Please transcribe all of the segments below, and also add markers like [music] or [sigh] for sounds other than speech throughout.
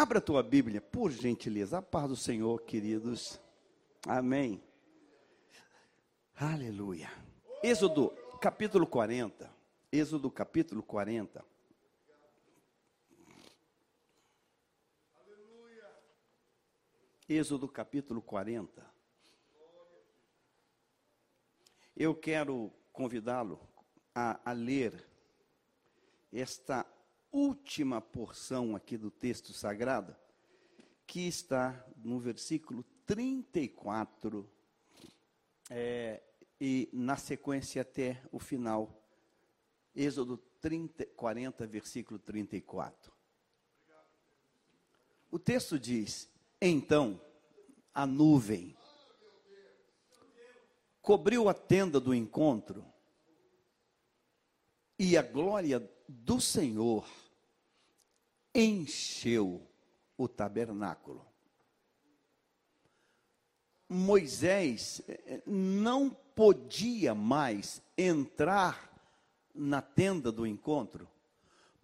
Abra a tua Bíblia, por gentileza. A paz do Senhor, queridos. Amém. Aleluia. Êxodo, capítulo 40. Êxodo, capítulo 40. Êxodo, capítulo 40. Eu quero convidá-lo a, a ler esta última porção aqui do texto sagrado, que está no versículo 34, é, e na sequência até o final. Êxodo 30, 40, versículo 34. O texto diz: Então a nuvem cobriu a tenda do encontro, e a glória do Senhor encheu o tabernáculo. Moisés eh, não podia mais entrar na tenda do encontro,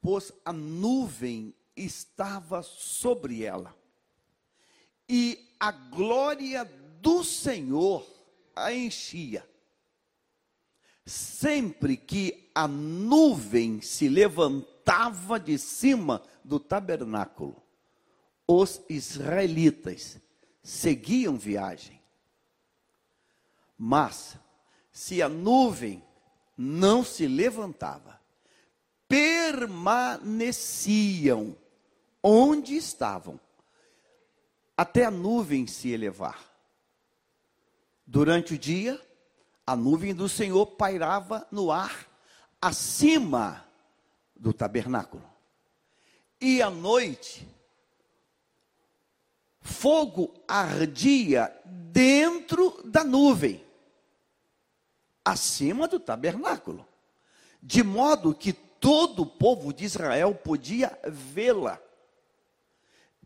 pois a nuvem estava sobre ela. E a glória do Senhor a enchia. Sempre que a nuvem se levantava de cima do tabernáculo, os israelitas seguiam viagem. Mas, se a nuvem não se levantava, permaneciam onde estavam, até a nuvem se elevar. Durante o dia, a nuvem do Senhor pairava no ar, acima do tabernáculo. E à noite, fogo ardia dentro da nuvem, acima do tabernáculo, de modo que todo o povo de Israel podia vê-la.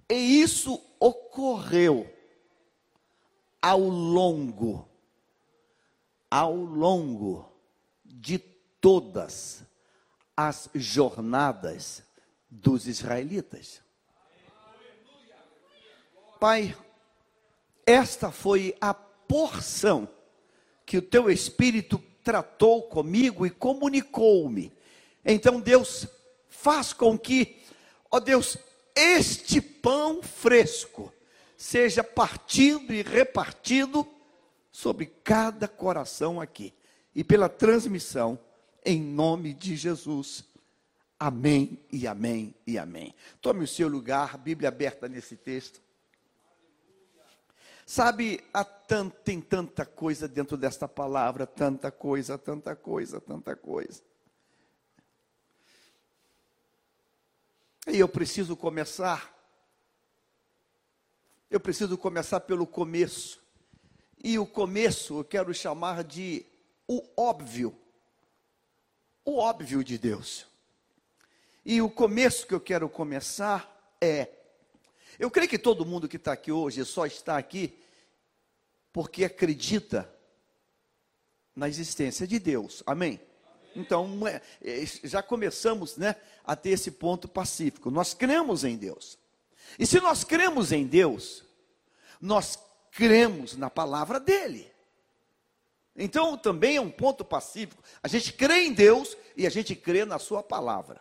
E isso ocorreu ao longo ao longo de todas as jornadas dos israelitas. Pai, esta foi a porção que o teu Espírito tratou comigo e comunicou-me. Então, Deus, faz com que, ó Deus, este pão fresco seja partido e repartido sobre cada coração aqui e pela transmissão, em nome de Jesus. Amém e amém e amém. Tome o seu lugar, Bíblia aberta nesse texto. Sabe, há tant, tem tanta coisa dentro desta palavra, tanta coisa, tanta coisa, tanta coisa. E eu preciso começar. Eu preciso começar pelo começo. E o começo eu quero chamar de o óbvio. O óbvio de Deus. E o começo que eu quero começar é: eu creio que todo mundo que está aqui hoje só está aqui porque acredita na existência de Deus. Amém? Então, é, é, já começamos né, a ter esse ponto pacífico. Nós cremos em Deus. E se nós cremos em Deus, nós cremos na palavra dele. Então também é um ponto pacífico. A gente crê em Deus e a gente crê na sua palavra.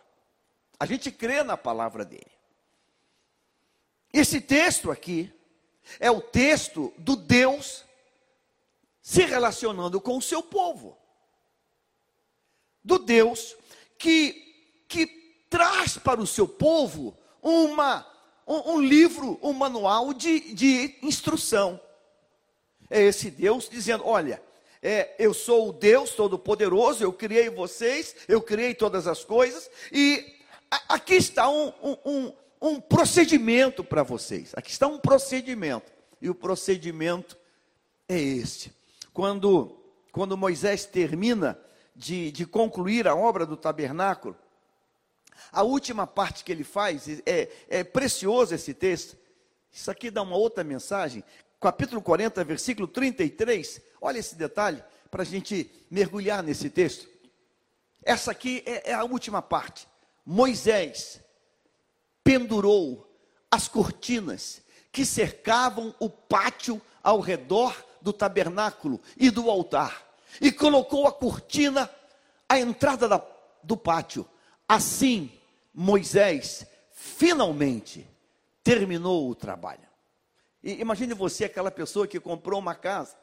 A gente crê na palavra dele. Esse texto aqui é o texto do Deus se relacionando com o seu povo. Do Deus que, que traz para o seu povo uma, um, um livro, um manual de, de instrução. É esse Deus dizendo: olha, é, eu sou o Deus Todo-Poderoso, eu criei vocês, eu criei todas as coisas, e a, aqui está um, um, um procedimento para vocês. Aqui está um procedimento. E o procedimento é este. Quando, quando Moisés termina de, de concluir a obra do tabernáculo, a última parte que ele faz, é, é precioso esse texto. Isso aqui dá uma outra mensagem capítulo 40, versículo 33. Olha esse detalhe para a gente mergulhar nesse texto. Essa aqui é, é a última parte. Moisés pendurou as cortinas que cercavam o pátio ao redor do tabernáculo e do altar, e colocou a cortina à entrada da, do pátio. Assim, Moisés finalmente terminou o trabalho. E imagine você, aquela pessoa que comprou uma casa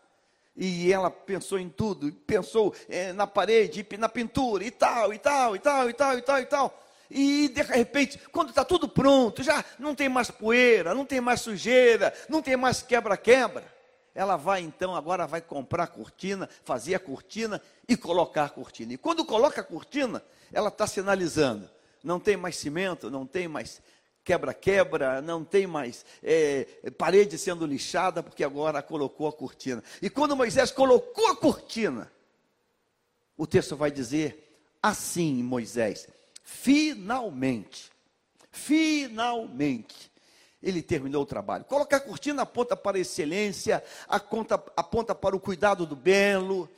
e ela pensou em tudo, pensou é, na parede, na pintura e tal, e tal, e tal, e tal, e tal, e tal. E de repente, quando está tudo pronto, já não tem mais poeira, não tem mais sujeira, não tem mais quebra-quebra. Ela vai então, agora vai comprar cortina, fazer a cortina e colocar a cortina. E quando coloca a cortina, ela está sinalizando: não tem mais cimento, não tem mais quebra-quebra, não tem mais é, parede sendo lixada, porque agora colocou a cortina. E quando Moisés colocou a cortina, o texto vai dizer assim: Moisés, finalmente, finalmente, ele terminou o trabalho. Colocar a cortina aponta para a excelência, aponta, aponta para o cuidado do belo,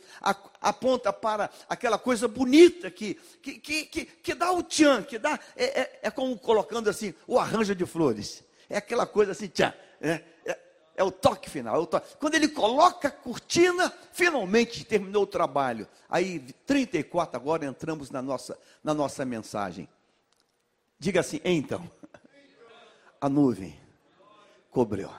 aponta para aquela coisa bonita que, que, que, que, que dá o tchan, que dá, é, é, é, como colocando assim, o arranjo de flores. É aquela coisa assim, tchan, é, é, é o toque final. É o toque. Quando ele coloca a cortina, finalmente terminou o trabalho. Aí, 34, agora entramos na nossa, na nossa mensagem. Diga assim, então a nuvem cobriu.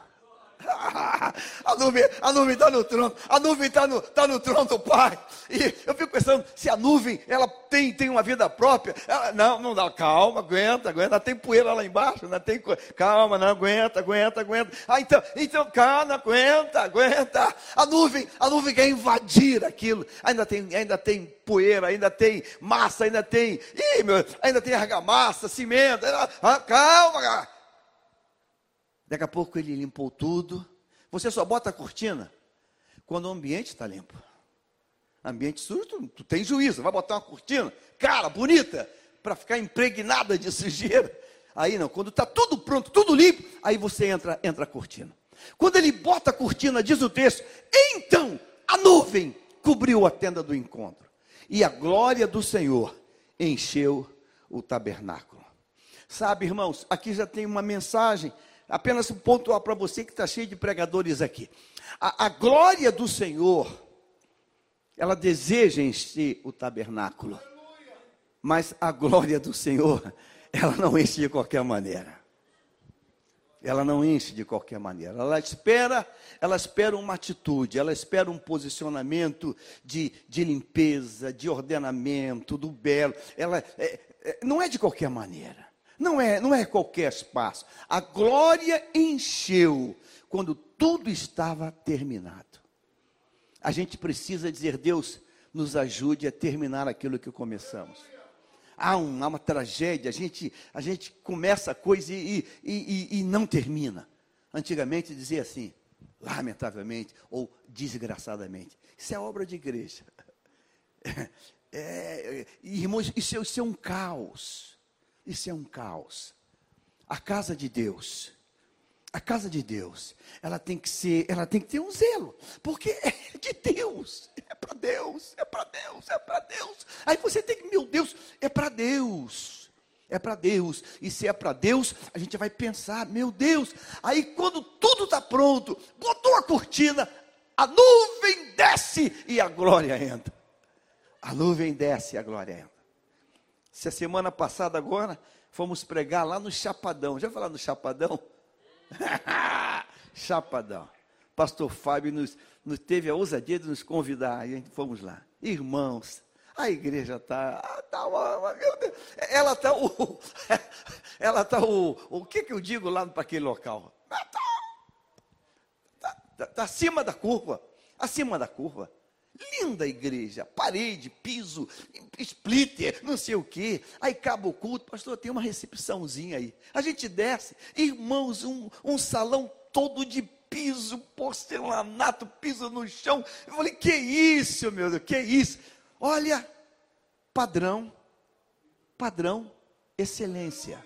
[laughs] A nuvem a nuvem está no trono, a nuvem está no, tá no trono do Pai. E eu fico pensando, se a nuvem ela tem, tem uma vida própria, ela, não, não dá, calma, aguenta, aguenta, tem poeira lá embaixo, não tem calma, não aguenta, aguenta, aguenta. Ah, então, então, calma, aguenta, aguenta. A nuvem, a nuvem quer invadir aquilo. Ainda tem, ainda tem poeira, ainda tem massa, ainda tem, ih, meu, ainda tem argamassa, cimento. Ah, calma, cara. Daqui a pouco ele limpou tudo. Você só bota a cortina quando o ambiente está limpo. Ambiente sujo, tu, tu tem juízo. Vai botar uma cortina, cara, bonita, para ficar impregnada de sujeira. Aí não, quando está tudo pronto, tudo limpo, aí você entra, entra a cortina. Quando ele bota a cortina, diz o texto, então a nuvem cobriu a tenda do encontro. E a glória do Senhor encheu o tabernáculo. Sabe, irmãos, aqui já tem uma mensagem apenas ponto para você que está cheio de pregadores aqui. A, a, glória do Senhor, ela deseja encher o tabernáculo. Mas a glória do Senhor, ela não enche de qualquer maneira. Ela não enche de qualquer maneira. Ela espera, ela espera uma atitude, ela espera um posicionamento de, de limpeza, de ordenamento, do belo. Ela é, é, não é de qualquer maneira. Não é, não é qualquer espaço. A glória encheu quando tudo estava terminado. A gente precisa dizer, Deus, nos ajude a terminar aquilo que começamos. Há, um, há uma tragédia, a gente, a gente começa a coisa e, e, e, e não termina. Antigamente dizia assim, lamentavelmente ou desgraçadamente. Isso é obra de igreja. [laughs] É, irmãos, isso é, isso é um caos. Isso é um caos. A casa de Deus, a casa de Deus, ela tem que ser, ela tem que ter um zelo, porque é de Deus, é para Deus, é para Deus, é para Deus. Aí você tem que, meu Deus, é para Deus. É para Deus, e se é para Deus, a gente vai pensar, meu Deus, aí quando tudo está pronto, botou a cortina, a nuvem desce e a glória entra. A nuvem desce e a glória entra. Se a semana passada agora fomos pregar lá no Chapadão. Já falaram no Chapadão? [laughs] Chapadão. Pastor Fábio nos, nos, teve a ousadia de nos convidar e a gente fomos lá. Irmãos, a igreja está, tá, meu Deus, ela está o, [laughs] ela está o, o que que eu digo lá para aquele local? Está tá, tá, tá acima da curva, acima da curva. Linda igreja, parede, piso, splitter, não sei o quê. Aí acaba o culto, pastor, tem uma recepçãozinha aí. A gente desce, irmãos, um, um salão todo de piso, porcelanato, piso no chão. Eu falei, que isso, meu Deus, que isso? Olha, padrão, padrão, excelência.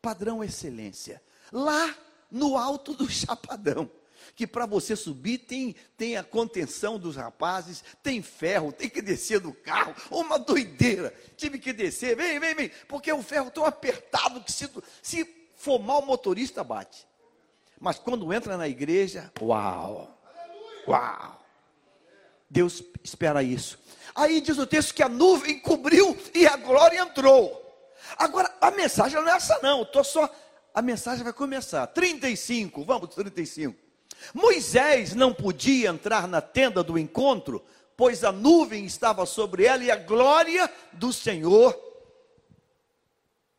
Padrão, excelência. Lá no alto do chapadão que para você subir tem, tem a contenção dos rapazes, tem ferro, tem que descer do carro, uma doideira. Tive que descer, vem, vem, vem, porque o ferro tão apertado que se, se for mal motorista, bate. Mas quando entra na igreja, uau! Uau! Deus espera isso. Aí diz o texto que a nuvem cobriu e a glória entrou. Agora, a mensagem não é essa, não. Estou só. A mensagem vai começar. 35, vamos, 35. Moisés não podia entrar na tenda do encontro, pois a nuvem estava sobre ela e a glória do Senhor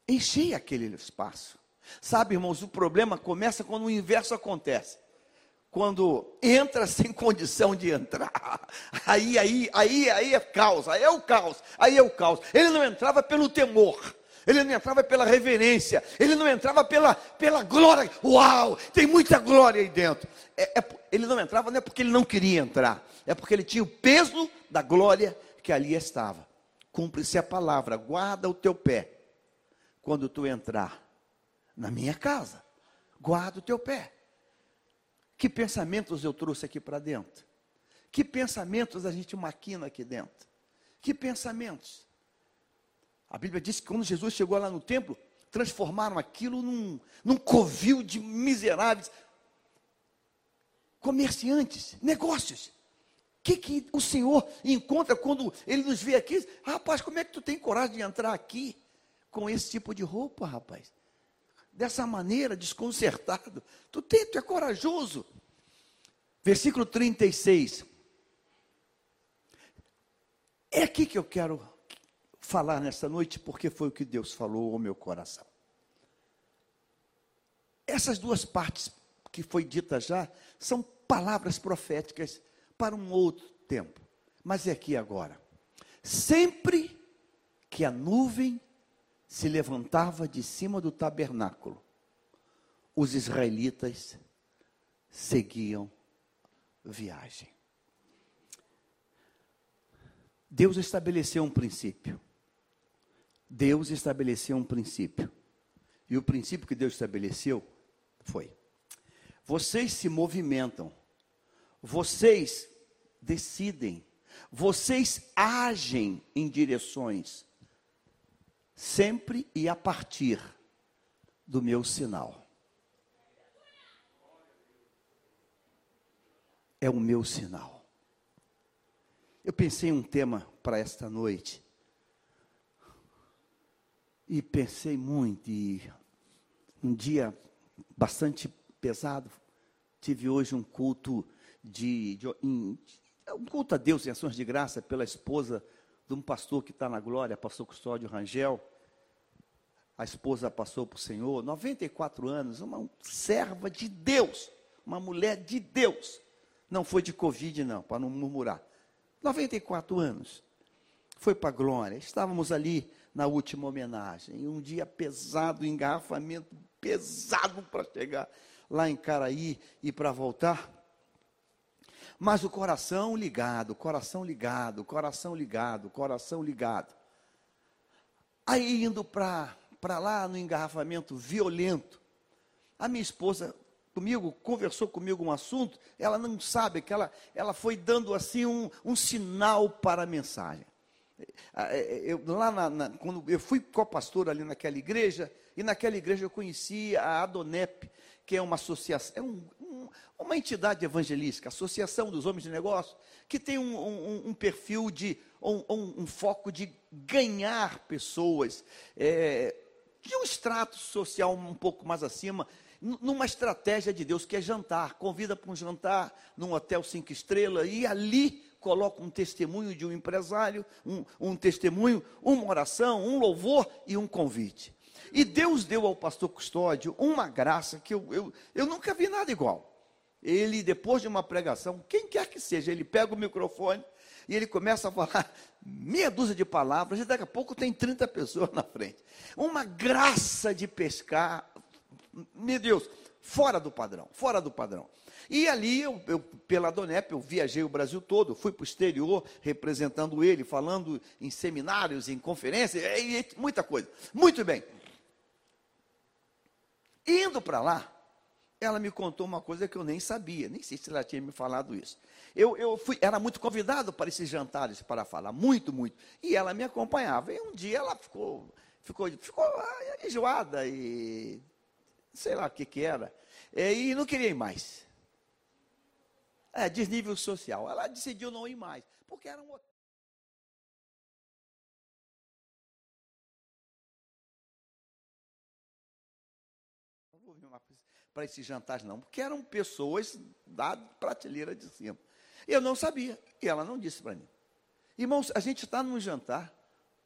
enchia aquele espaço. Sabe, irmãos, o problema começa quando o inverso acontece. Quando entra [laughs] sem condição de entrar. Aí, aí, aí, aí é caos, aí é o caos, aí é o caos. Ele não entrava pelo temor. Ele não entrava pela reverência, ele não entrava pela, pela glória. Uau, tem muita glória aí dentro. É, é, ele não entrava não é porque ele não queria entrar, é porque ele tinha o peso da glória que ali estava. Cumpre-se a palavra, guarda o teu pé quando tu entrar na minha casa. Guarda o teu pé. Que pensamentos eu trouxe aqui para dentro? Que pensamentos a gente maquina aqui dentro? Que pensamentos? A Bíblia diz que quando Jesus chegou lá no templo, transformaram aquilo num, num covil de miseráveis comerciantes, negócios. O que, que o Senhor encontra quando Ele nos vê aqui? Rapaz, como é que tu tem coragem de entrar aqui com esse tipo de roupa, rapaz? Dessa maneira, desconcertado. Tu, tem, tu é corajoso. Versículo 36. É aqui que eu quero falar nessa noite, porque foi o que Deus falou ao meu coração. Essas duas partes que foi dita já são palavras proféticas para um outro tempo, mas é aqui agora. Sempre que a nuvem se levantava de cima do tabernáculo, os israelitas seguiam viagem. Deus estabeleceu um princípio. Deus estabeleceu um princípio. E o princípio que Deus estabeleceu foi: vocês se movimentam, vocês decidem, vocês agem em direções, sempre e a partir do meu sinal. É o meu sinal. Eu pensei em um tema para esta noite e pensei muito, e um dia bastante pesado. Tive hoje um culto de, de, em, um culto a Deus em ações de graça pela esposa de um pastor que está na glória, pastor Custódio Rangel. A esposa passou para o Senhor, 94 anos, uma serva de Deus, uma mulher de Deus. Não foi de Covid, não, para não murmurar. 94 anos. Foi para a glória. Estávamos ali na última homenagem. Um dia pesado, engarrafamento pesado para chegar lá em Caraí e para voltar. Mas o coração ligado, coração ligado, coração ligado, coração ligado. Aí indo para lá no engarrafamento violento, a minha esposa comigo, conversou comigo um assunto, ela não sabe que ela, ela foi dando assim um, um sinal para a mensagem. É, é, eu, lá na, na, quando eu fui co-pastor ali naquela igreja, e naquela igreja eu conheci a Adonep, que é uma associação, é um, um, uma entidade evangelística, Associação dos Homens de Negócio, que tem um, um perfil de, um, foco de ganhar pessoas, é, de um extrato social um pouco mais acima, numa estratégia de Deus, que é jantar, convida para um jantar num hotel cinco estrelas, e ali coloca um testemunho de um empresário, um, um testemunho, uma oração, um louvor e um convite. E Deus deu ao pastor Custódio uma graça que eu, eu, eu nunca vi nada igual. Ele, depois de uma pregação, quem quer que seja, ele pega o microfone e ele começa a falar meia dúzia de palavras, e daqui a pouco tem 30 pessoas na frente. Uma graça de pescar, meu Deus, fora do padrão, fora do padrão. E ali, eu, eu, pela Donep, eu viajei o Brasil todo, fui para o exterior representando ele, falando em seminários, em conferências, e, e, muita coisa. Muito bem. Indo para lá, ela me contou uma coisa que eu nem sabia, nem sei se ela tinha me falado isso. Eu, eu fui, era muito convidado para esses jantares para falar, muito, muito. E ela me acompanhava. E um dia ela ficou, ficou, ficou enjoada e sei lá o que que era, é, e não queria ir mais. É, desnível social. Ela decidiu não ir mais, porque era um hotel. Não vou vir para esse jantar, não, porque eram pessoas da prateleira de cima. Eu não sabia, e ela não disse para mim. Irmãos, a gente está num jantar,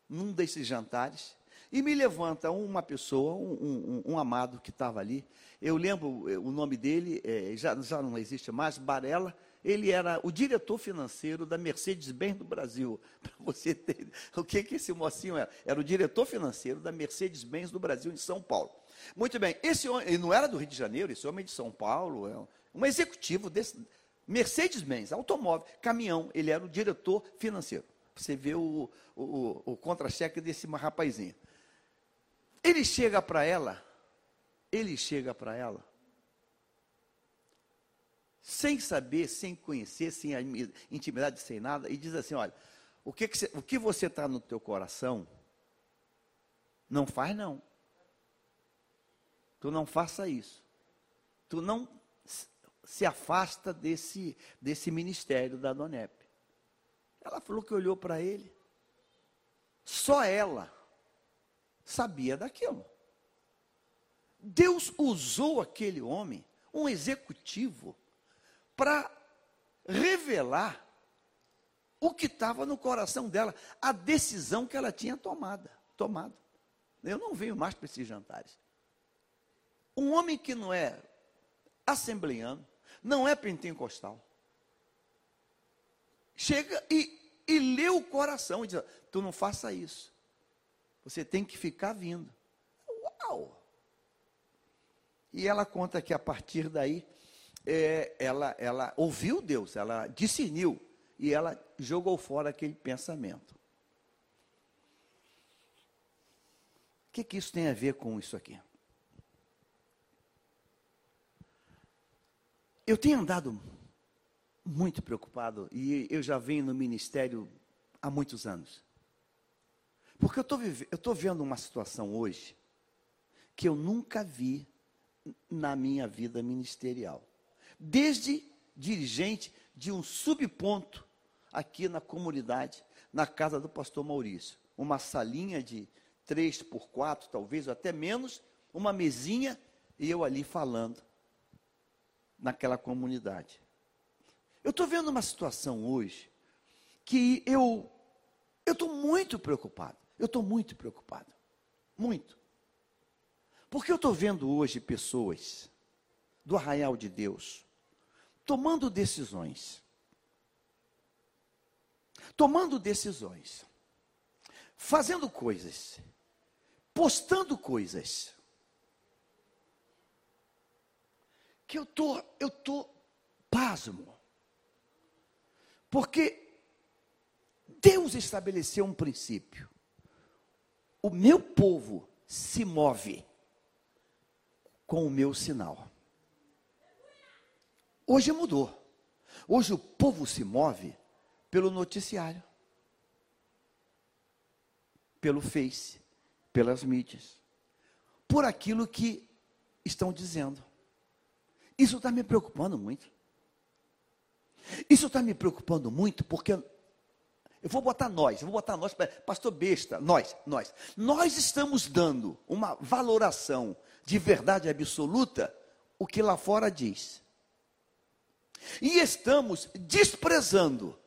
num desses jantares, e me levanta uma pessoa, um, um, um amado que estava ali. Eu lembro eh, o nome dele, é, já, já não existe mais, Barella. Ele era o diretor financeiro da Mercedes-Benz do Brasil. [laughs] Para você ter o que, que esse mocinho era? Era o diretor financeiro da Mercedes-Benz do Brasil, em São Paulo. Muito bem, esse homem, não era do Rio de Janeiro, esse homem é de São Paulo, é um, um executivo desse. Mercedes-Benz, automóvel, caminhão, ele era o diretor financeiro. Você vê o, o, o contra-cheque desse rapazinho. Ele chega para ela, ele chega para ela, sem saber, sem conhecer, sem intimidade, sem nada, e diz assim: olha, o que, que você, o que você está no teu coração, não faz não. Tu não faça isso. Tu não se afasta desse, desse ministério da Donep. Ela falou que olhou para ele. Só ela sabia daquilo. Deus usou aquele homem, um executivo, para revelar o que estava no coração dela, a decisão que ela tinha tomada, tomado. Eu não venho mais para esses jantares. Um homem que não é assembleano, não é pentecostal, chega e, e lê o coração e diz: Tu não faça isso. Você tem que ficar vindo. Uau! E ela conta que a partir daí, é, ela, ela ouviu Deus, ela discerniu e ela jogou fora aquele pensamento. O que, que isso tem a ver com isso aqui? Eu tenho andado muito preocupado e eu já venho no ministério há muitos anos. Porque eu estou vendo uma situação hoje que eu nunca vi na minha vida ministerial. Desde dirigente de um subponto aqui na comunidade, na casa do pastor Maurício. Uma salinha de três por quatro, talvez, ou até menos, uma mesinha e eu ali falando naquela comunidade. Eu estou vendo uma situação hoje que eu eu estou muito preocupado. Eu estou muito preocupado. Muito. Porque eu estou vendo hoje pessoas do arraial de Deus tomando decisões. Tomando decisões. Fazendo coisas. Postando coisas. Que eu tô, eu tô pasmo. Porque Deus estabeleceu um princípio o meu povo se move com o meu sinal. Hoje mudou. Hoje o povo se move pelo noticiário, pelo Face, pelas mídias, por aquilo que estão dizendo. Isso está me preocupando muito. Isso está me preocupando muito porque eu vou botar nós, eu vou botar nós, pastor besta, nós, nós. Nós estamos dando uma valoração de verdade absoluta o que lá fora diz. E estamos desprezando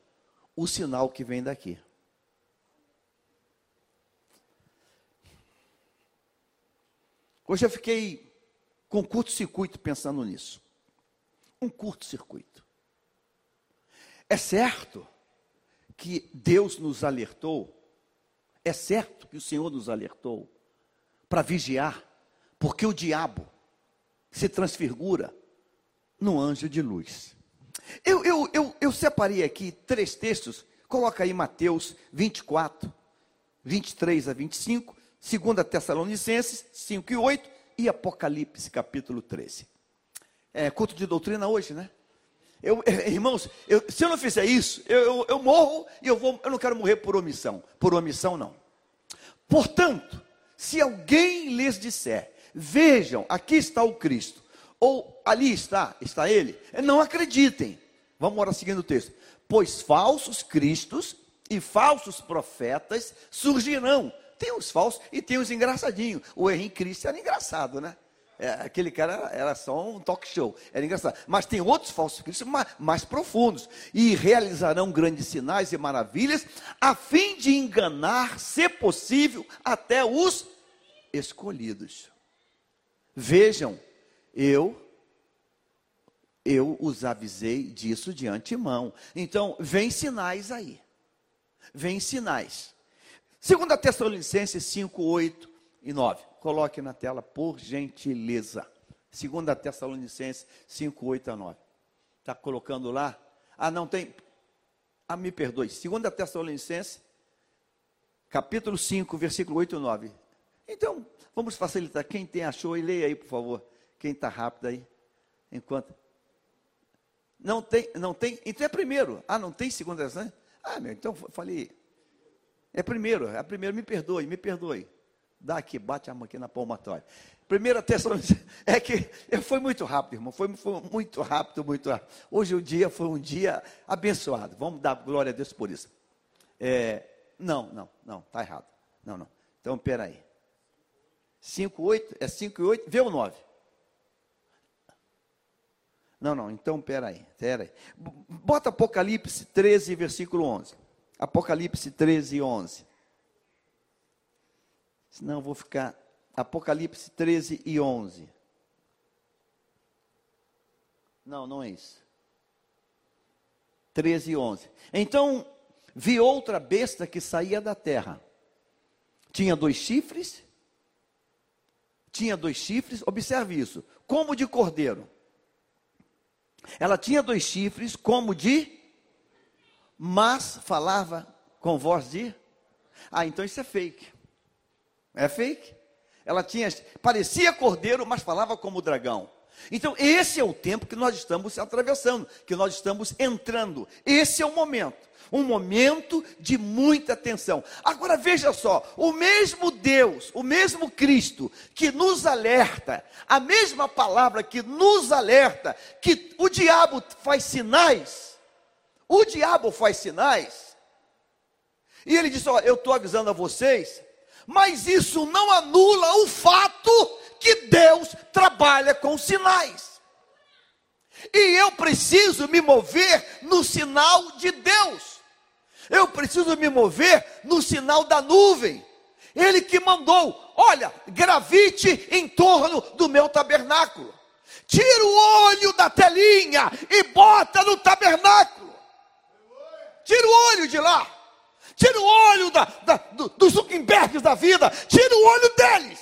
o sinal que vem daqui. Hoje eu fiquei com curto-circuito pensando nisso. Um curto-circuito. É certo que Deus nos alertou, é certo que o Senhor nos alertou para vigiar, porque o diabo se transfigura no anjo de luz. Eu, eu, eu, eu separei aqui três textos, coloca aí Mateus 24, 23 a 25, 2 Tessalonicenses 5 e 8 e Apocalipse capítulo 13. É culto de doutrina hoje, né? Eu, [laughs] irmãos, eu, se eu não fizer isso, eu, eu, morro e eu, vou, eu não quero morrer por omissão. Por omissão, não. Portanto, se alguém lhes disser, Vejam, aqui está o Cristo. Ou ali está, está ele. Não acreditem. Vamos orar seguindo o texto. Pois falsos cristos e falsos profetas surgirão. Tem os falsos e tem os engraçadinhos. O Henrique Cristo era engraçado, né? É, aquele cara era só um talk show, era engraçado. Mas tem outros falsos cristos mais, mais profundos. E realizarão grandes sinais e maravilhas, a fim de enganar, se possível, até os escolhidos. Vejam, eu eu os avisei disso de antemão. Então, vem sinais aí. Vem sinais. Segunda Tessalonicenses 5, 8 e 9. Coloque na tela, por gentileza. Segunda Tessalonicenses 5, 8 a 9. Está colocando lá? Ah, não tem. Ah, me perdoe. Segunda Tessalonicenses, capítulo 5, versículo 8 e 9. Então, vamos facilitar. Quem tem achou, e leia aí, por favor. Quem está rápido aí. Enquanto. Não tem, não tem. Então é primeiro. Ah, não tem segunda Tessalonicenses? Ah, meu, então falei. É primeiro, é primeiro, me perdoe, me perdoe. Dá aqui, bate a mão aqui na palmatória. Primeira Tessalonicenses, [laughs] é que foi muito rápido, irmão, foi, foi, muito rápido, muito rápido. Hoje o dia foi um dia abençoado, vamos dar glória a Deus por isso. É, não, não, não, está errado. Não, não. Então, peraí. 5, 8, é 5 e 8, vê o 9. Não, não, então peraí, peraí. Bota Apocalipse 13, versículo 11. Apocalipse 13, 11. Senão eu vou ficar. Apocalipse 13 e 11. Não, não é isso. 13 e 11. Então vi outra besta que saía da terra. Tinha dois chifres. Tinha dois chifres, observe isso, como de cordeiro. Ela tinha dois chifres, como de, mas falava com voz de. Ah, então isso é fake. É fake. Ela tinha, parecia cordeiro, mas falava como dragão. Então, esse é o tempo que nós estamos atravessando, que nós estamos entrando. Esse é o momento. Um momento de muita tensão. Agora veja só: o mesmo Deus, o mesmo Cristo que nos alerta, a mesma palavra que nos alerta, que o diabo faz sinais, o diabo faz sinais, e ele diz: Ó, eu estou avisando a vocês mas isso não anula o fato que Deus trabalha com sinais. E eu preciso me mover no sinal de Deus. Eu preciso me mover no sinal da nuvem. Ele que mandou, olha, gravite em torno do meu tabernáculo. Tira o olho da telinha e bota no tabernáculo. Tira o olho de lá. Tira o olho da, da, do, dos Zuckerbergs da vida, tira o olho deles.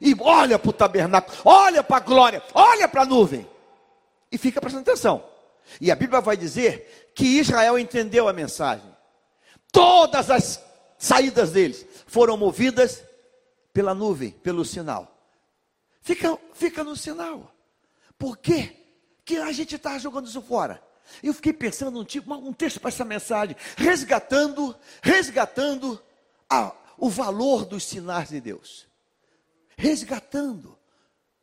E olha para o tabernáculo, olha para a glória, olha para a nuvem. E fica prestando atenção. E a Bíblia vai dizer que Israel entendeu a mensagem. Todas as saídas deles foram movidas pela nuvem, pelo sinal. Fica, fica no sinal. Por quê? Que a gente está jogando isso fora. Eu fiquei pensando num, tipo, um texto para essa mensagem, resgatando, resgatando a, o valor dos sinais de Deus. Resgatando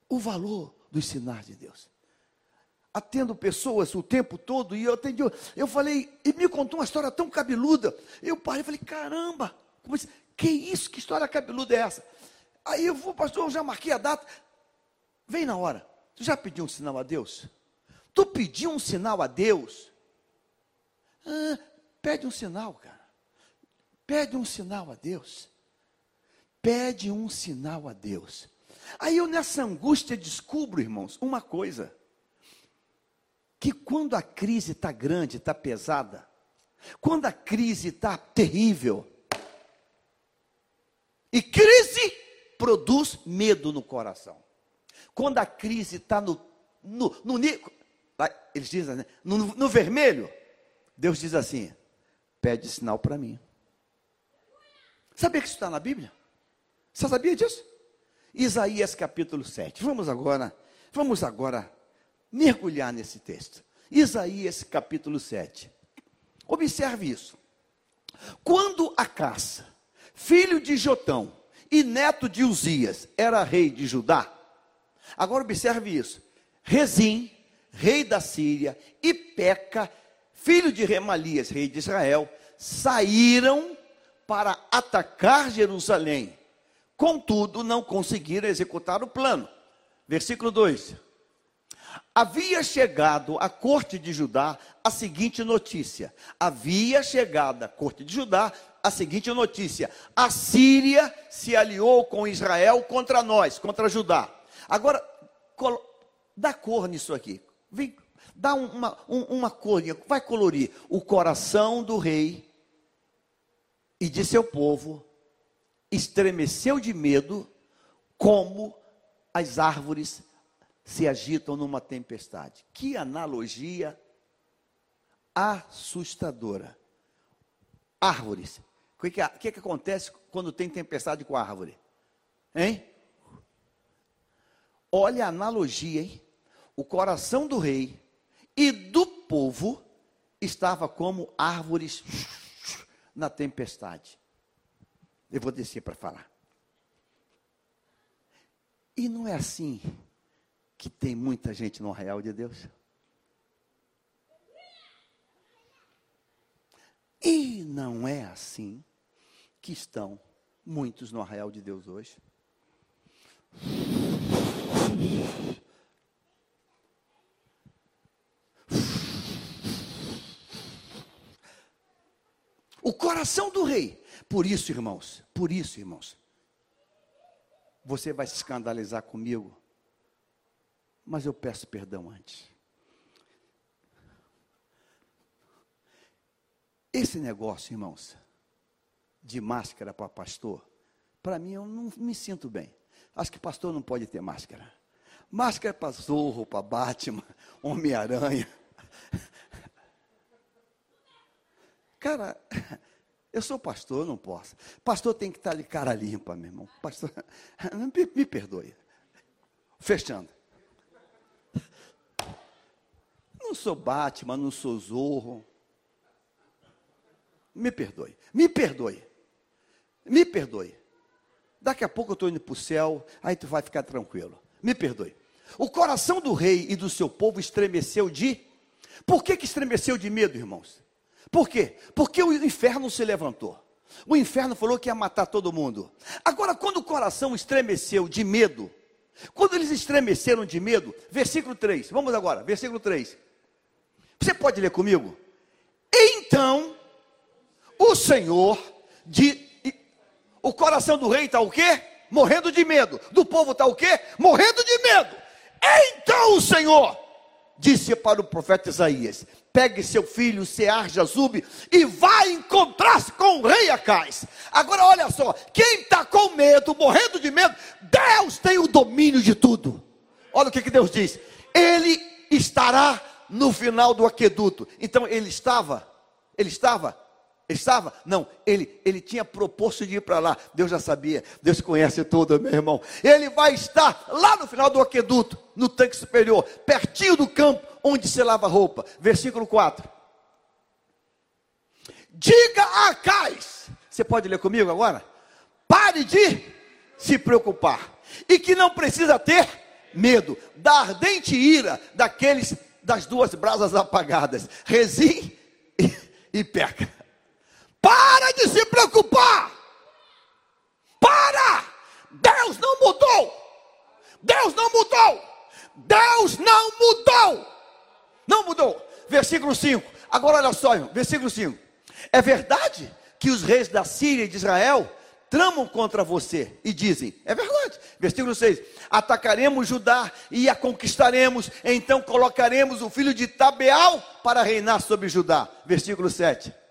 o valor dos sinais de Deus. Atendo pessoas o tempo todo e eu atendi, eu falei, e me contou uma história tão cabeluda. Eu parei e falei, caramba, como isso, que isso, que história cabeluda é essa? Aí eu vou, pastor, eu já marquei a data. Vem na hora. Tu já pediu um sinal a Deus? Tu pediu um sinal a Deus? Ah, pede um sinal, cara. Pede um sinal a Deus. Pede um sinal a Deus. Aí eu nessa angústia descubro, irmãos, uma coisa. Que quando a crise está grande, está pesada, quando a crise está terrível, e crise produz medo no coração. Quando a crise está no, no, no, eles dizem, né? no, no vermelho, Deus diz assim: pede sinal para mim. Sabia que isso está na Bíblia? Você sabia disso? Isaías capítulo 7. Vamos agora, vamos agora mergulhar nesse texto. Isaías capítulo 7. Observe isso. Quando a caça, filho de Jotão, e neto de Uzias, era rei de Judá. Agora observe isso. Rezim, rei da Síria, e Peca, filho de Remalias, rei de Israel, saíram para atacar Jerusalém. Contudo, não conseguiram executar o plano. Versículo 2. Havia chegado à corte de Judá a seguinte notícia. Havia chegado à corte de Judá a seguinte notícia: a Síria se aliou com Israel contra nós, contra Judá. Agora, dá cor nisso aqui. Vem, dá uma, uma cor, vai colorir o coração do rei e de seu povo estremeceu de medo, como as árvores se agitam numa tempestade. Que analogia assustadora. Árvores. O que, que, que, que acontece quando tem tempestade com a árvore? Hein? Olha a analogia, hein? O coração do rei e do povo estava como árvores [laughs] na tempestade. Eu vou descer para falar. E não é assim que tem muita gente no arraial de Deus? E não é assim que estão muitos no arraial de Deus hoje. O coração do rei. Por isso, irmãos, por isso, irmãos, você vai se escandalizar comigo mas eu peço perdão antes. Esse negócio, irmãos, de máscara para pastor, para mim eu não me sinto bem. Acho que pastor não pode ter máscara. Máscara é para Zorro, para Batman, Homem-Aranha. Cara, [laughs] eu sou pastor, não posso. Pastor tem que estar de cara limpa, meu irmão. Pastor, [laughs] me, me perdoe. Fechando. Não sou Batman, não sou Zorro. Me perdoe, me perdoe, me perdoe. Daqui a pouco eu estou indo para o céu, aí tu vai ficar tranquilo. Me perdoe. O coração do rei e do seu povo estremeceu de. Por que, que estremeceu de medo, irmãos? Por quê? Porque o inferno se levantou. O inferno falou que ia matar todo mundo. Agora, quando o coração estremeceu de medo, quando eles estremeceram de medo, versículo 3, vamos agora, versículo 3. Você pode ler comigo? Então, o Senhor, de, o coração do rei está o quê? Morrendo de medo. Do povo está o quê? Morrendo de medo. Então o Senhor disse para o profeta Isaías: pegue seu filho, Sear Jazub, e vai encontrar-se com o rei Acais. Agora olha só, quem está com medo, morrendo de medo, Deus tem o domínio de tudo. Olha o que, que Deus diz: Ele estará no final do aqueduto. Então ele estava, ele estava, estava? Não, ele, ele tinha proposto de ir para lá. Deus já sabia, Deus conhece tudo, meu irmão. Ele vai estar lá no final do aqueduto, no tanque superior, pertinho do campo onde se lava roupa. Versículo 4. Diga a Cais, você pode ler comigo agora? Pare de se preocupar. E que não precisa ter medo da ardente ira daqueles das duas brasas apagadas, Rezim e, e Peca. Para de se preocupar! Para! Deus não mudou! Deus não mudou! Deus não mudou! Não mudou. Versículo 5. Agora olha só, versículo 5. É verdade que os reis da Síria e de Israel tramam contra você e dizem: é verdade. Versículo 6: Atacaremos Judá e a conquistaremos, então colocaremos o filho de Tabeal para reinar sobre Judá. Versículo 7.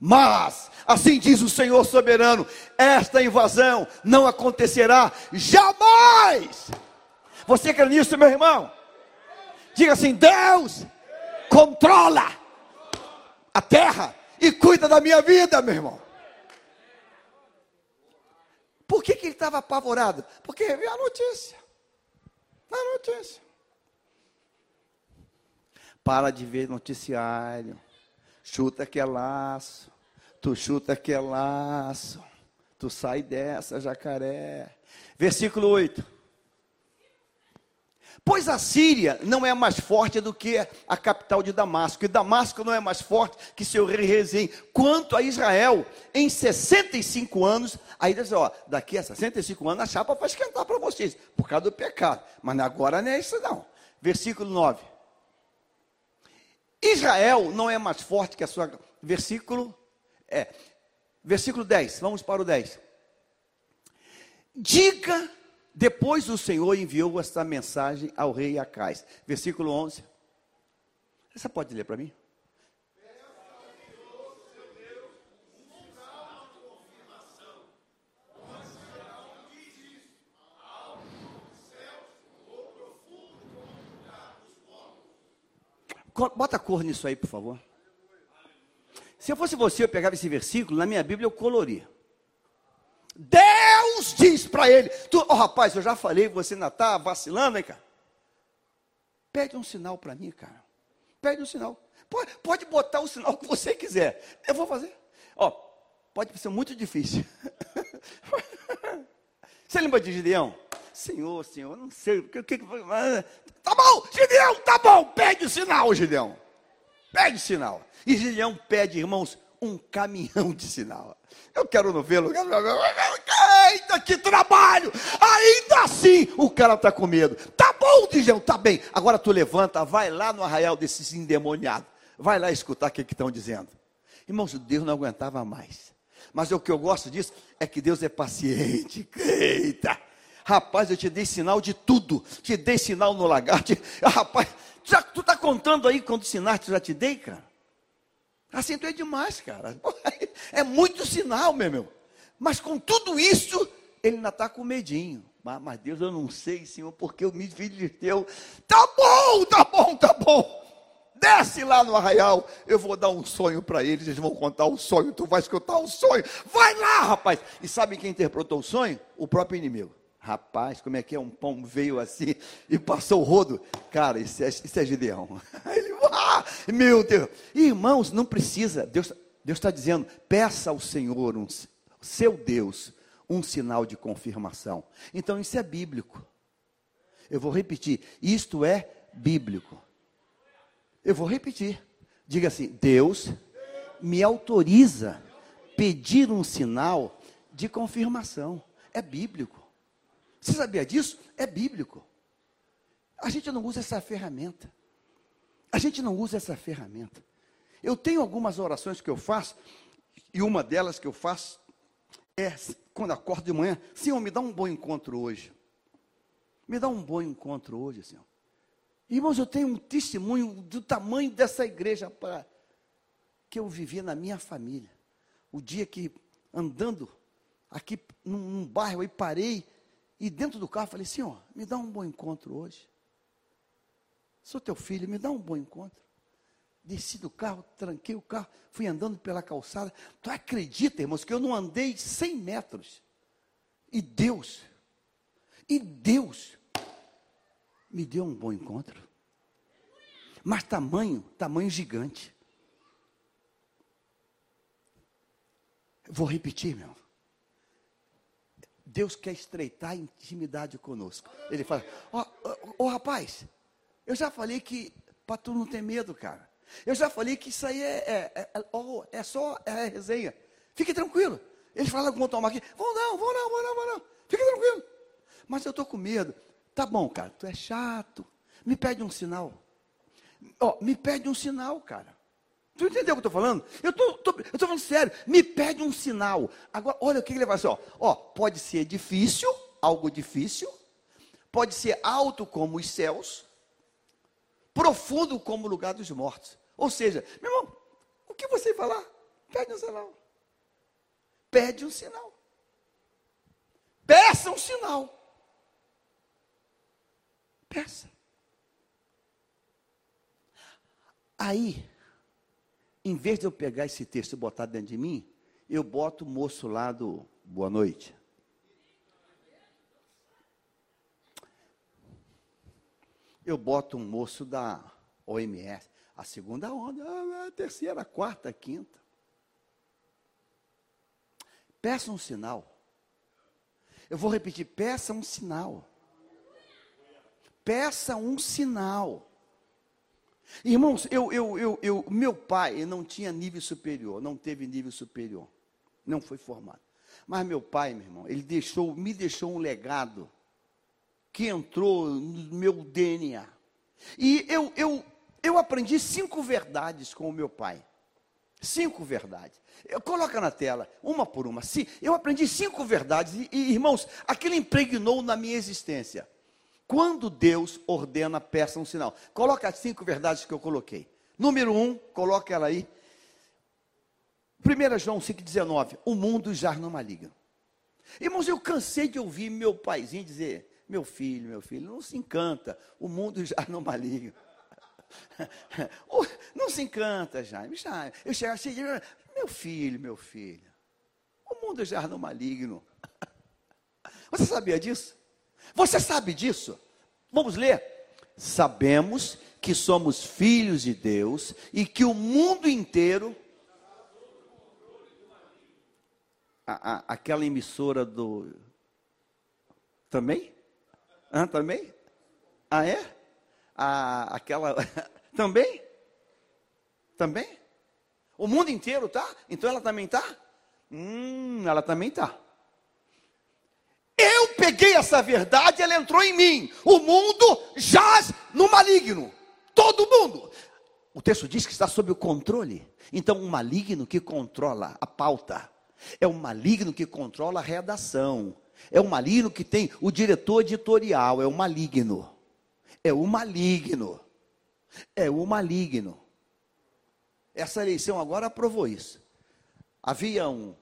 Mas, assim diz o Senhor soberano: esta invasão não acontecerá jamais. Você crê nisso, meu irmão? Diga assim: Deus controla a terra e cuida da minha vida, meu irmão. Por que, que ele estava apavorado? Porque viu a notícia. A notícia. Para de ver noticiário. Chuta que é laço. Tu chuta que é laço. Tu sai dessa, jacaré. Versículo 8. Pois a Síria não é mais forte do que a capital de Damasco, e Damasco não é mais forte que seu rei Rezim. Quanto a Israel, em 65 anos, aí diz, ó, daqui a 65 anos a chapa vai esquentar para vocês, por causa do pecado. Mas agora não é isso não. Versículo 9. Israel não é mais forte que a sua. Versículo. É. Versículo 10. Vamos para o 10. Diga depois o Senhor enviou esta mensagem ao rei Acais. Versículo 11. Você pode ler para mim? Bota cor nisso aí, por favor. Se eu fosse você, eu pegava esse versículo, na minha Bíblia eu coloria. Deus diz para ele: tu, oh, rapaz, eu já falei, você ainda está vacilando, hein, cara? Pede um sinal para mim, cara. Pede um sinal. Pode, pode botar o sinal que você quiser. Eu vou fazer. Ó, pode ser muito difícil. [laughs] você lembra de Gideão? Senhor, Senhor, não sei. O que, que, tá bom, Gideão, tá bom. Pede o sinal, Gideão. Pede o sinal. E Gideão pede, irmãos, um caminhão de sinal. Eu quero não vê-lo. Eita, que trabalho! Ainda assim, o cara está com medo. Tá bom, Digão, tá bem. Agora tu levanta, vai lá no arraial desses endemoniados. Vai lá escutar o que estão dizendo. Irmãos, Deus não aguentava mais. Mas o que eu gosto disso é que Deus é paciente. Eita! Rapaz, eu te dei sinal de tudo. Te dei sinal no lagarto. [laughs] Rapaz, já, tu está contando aí quantos sinais tu já te dei, cara? Assim tu é demais, cara. [laughs] É muito sinal, meu irmão. Mas com tudo isso, ele ainda está com medinho. Mas, mas, Deus, eu não sei, Senhor, porque filho de teu. Tá bom, tá bom, tá bom. Desce lá no arraial, eu vou dar um sonho para eles, eles vão contar o sonho, tu vai escutar o sonho. Vai lá, rapaz. E sabe quem interpretou o sonho? O próprio inimigo. Rapaz, como é que é? Um pão veio assim e passou o rodo. Cara, isso é, isso é Gideão. [laughs] Ele, ah, meu Deus. Irmãos, não precisa. Deus está dizendo: peça ao Senhor, um, seu Deus, um sinal de confirmação. Então, isso é bíblico. Eu vou repetir: isto é bíblico. Eu vou repetir. Diga assim: Deus me autoriza pedir um sinal de confirmação. É bíblico. Você sabia disso? É bíblico. A gente não usa essa ferramenta. A gente não usa essa ferramenta. Eu tenho algumas orações que eu faço, e uma delas que eu faço é quando acordo de manhã, Senhor, me dá um bom encontro hoje. Me dá um bom encontro hoje, Senhor. Irmãos, eu tenho um testemunho do tamanho dessa igreja para que eu vivi na minha família. O dia que andando aqui num, bairro aí parei e dentro do carro falei, Senhor, me dá um bom encontro hoje. Sou teu filho, me dá um bom encontro. Desci do carro, tranquei o carro, fui andando pela calçada. Tu acredita, irmãos, que eu não andei 100 metros. E Deus, e Deus, me deu um bom encontro. Mas tamanho, tamanho gigante. Vou repetir, meu. Deus quer estreitar a intimidade conosco. Ele fala: Ó, oh, oh, oh, rapaz, eu já falei que para tu não ter medo, cara. Eu já falei que isso aí é, é, é, é, é só é resenha. Fique tranquilo. Eles falam que vão tomar aqui. Vão não, vão não, vão não, vão não. Fique tranquilo. Mas eu estou com medo. Tá bom, cara, tu é chato. Me pede um sinal. Ó, me pede um sinal, cara. Tu entendeu o que eu estou falando? Eu estou falando sério. Me pede um sinal. Agora, olha o que ele vai fazer. Ó. ó, pode ser difícil, algo difícil. Pode ser alto como os céus. Profundo como o lugar dos mortos. Ou seja, meu irmão, o que você falar? Pede um sinal. Pede um sinal. Peça um sinal. Peça. Aí, em vez de eu pegar esse texto e botar dentro de mim, eu boto o moço lá do Boa Noite. Eu boto um moço da OMS. A segunda onda, a terceira, a quarta, a quinta. Peça um sinal. Eu vou repetir: peça um sinal. Peça um sinal. Irmãos, eu, eu, eu, eu, meu pai não tinha nível superior, não teve nível superior, não foi formado. Mas meu pai, meu irmão, ele deixou, me deixou um legado que entrou no meu DNA. E eu, eu, eu aprendi cinco verdades com o meu pai. Cinco verdades. Eu, coloca na tela, uma por uma. Sim, eu aprendi cinco verdades e, e, irmãos, aquilo impregnou na minha existência. Quando Deus ordena, peça um sinal. Coloca as cinco verdades que eu coloquei. Número um, coloca ela aí. 1 João 5,19. O mundo já não maligno. Irmãos, eu cansei de ouvir meu paizinho dizer: Meu filho, meu filho, não se encanta. O mundo já não maligno. [laughs] não se encanta, Jaime. Jaime. Eu chego assim, meu filho, meu filho. O mundo já não maligno. [laughs] Você sabia disso? Você sabe disso? Vamos ler. Sabemos que somos filhos de Deus e que o mundo inteiro. A, a, aquela emissora do. Também? Ah, também? Ah, é? A, aquela. [laughs] também? Também? O mundo inteiro tá? Então ela também tá? Hum, ela também tá. Peguei essa verdade, ela entrou em mim. O mundo jaz no maligno. Todo mundo. O texto diz que está sob o controle. Então, um maligno que controla a pauta. É um maligno que controla a redação. É um maligno que tem o diretor editorial. É um maligno. É o um maligno. É o um maligno. Essa eleição agora aprovou isso. Havia um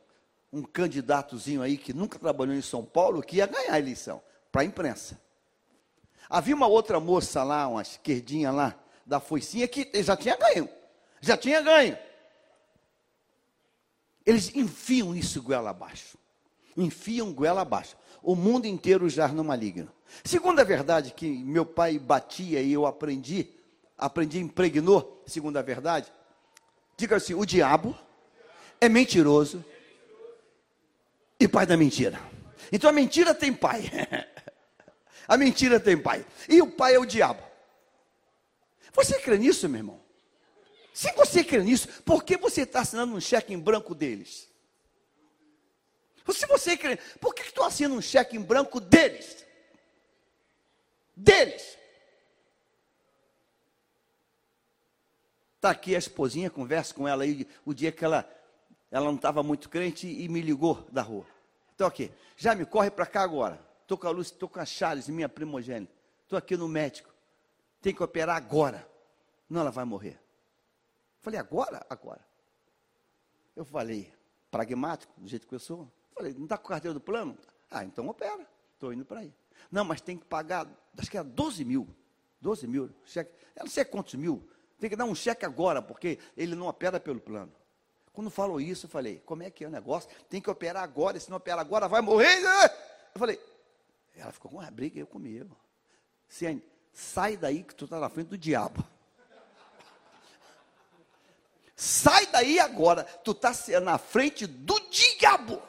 um candidatozinho aí que nunca trabalhou em São Paulo que ia ganhar a eleição para a imprensa. Havia uma outra moça lá, uma esquerdinha lá, da foicinha, que já tinha ganho. Já tinha ganho. Eles enfiam isso goela abaixo. Enfiam goela abaixo. O mundo inteiro já no maligno. Segunda verdade que meu pai batia e eu aprendi, aprendi, impregnou, segunda verdade, diga assim: o diabo é mentiroso e pai da mentira. Então a mentira tem pai. [laughs] a mentira tem pai. E o pai é o diabo. Você crê nisso, meu irmão? Se você crê nisso, por que você está assinando um cheque em branco deles? Se você crê, por que estou assinando um cheque em branco deles? Deles. Está aqui a esposinha, conversa com ela aí o dia que ela ela não estava muito crente e me ligou da rua. Então aqui, já me corre para cá agora. Estou com a Lúcia, estou com a Charles, minha primogênita. Estou aqui no médico. Tem que operar agora. Não, ela vai morrer. Falei, agora? Agora. Eu falei, pragmático, do jeito que eu sou. Falei, não está com carteira do plano? Ah, então opera. Estou indo para aí. Não, mas tem que pagar, acho que era 12 mil. 12 mil, cheque. Eu não sei quantos mil. Tem que dar um cheque agora, porque ele não opera pelo plano. Quando falou isso, eu falei, como é que é o negócio? Tem que operar agora, se não operar agora, vai morrer. Eu falei, ela ficou com uma briga eu comigo. sai daí que tu está na frente do diabo. Sai daí agora, tu está na frente do diabo.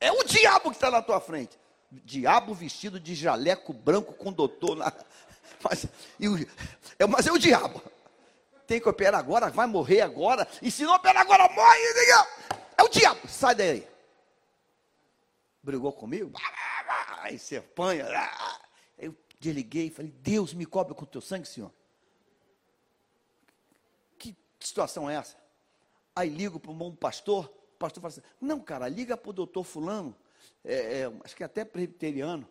É o diabo que está na tua frente. Diabo vestido de jaleco branco com doutor na. [laughs] Mas, é, mas é o diabo tem que operar agora, vai morrer agora, e se não operar agora, morre. É o diabo, sai daí. Brigou comigo, aí você apanha. Eu desliguei e falei, Deus me cobre com o teu sangue, Senhor. Que situação é essa? Aí ligo para um bom pastor, o pastor fala assim, não, cara, liga para o doutor fulano, é, é, acho que é até presbiteriano,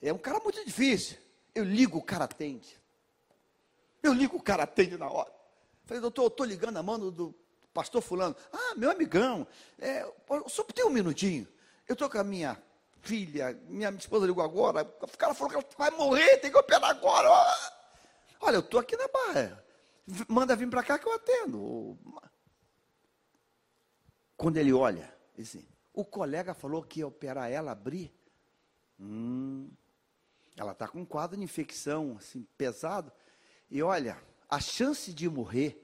é um cara muito difícil. Eu ligo, o cara atende. Eu ligo, o cara atende na hora. Falei, doutor, eu estou ligando a mão do pastor fulano. Ah, meu amigão, é, só tem um minutinho. Eu estou com a minha filha, minha esposa ligou agora, o cara falou que ela vai morrer, tem que operar agora. Olha, eu estou aqui na barra. Manda vir para cá que eu atendo. Quando ele olha, assim, o colega falou que ia operar ela, abrir. Hum, ela está com um quadro de infecção assim, pesado. E olha, a chance de morrer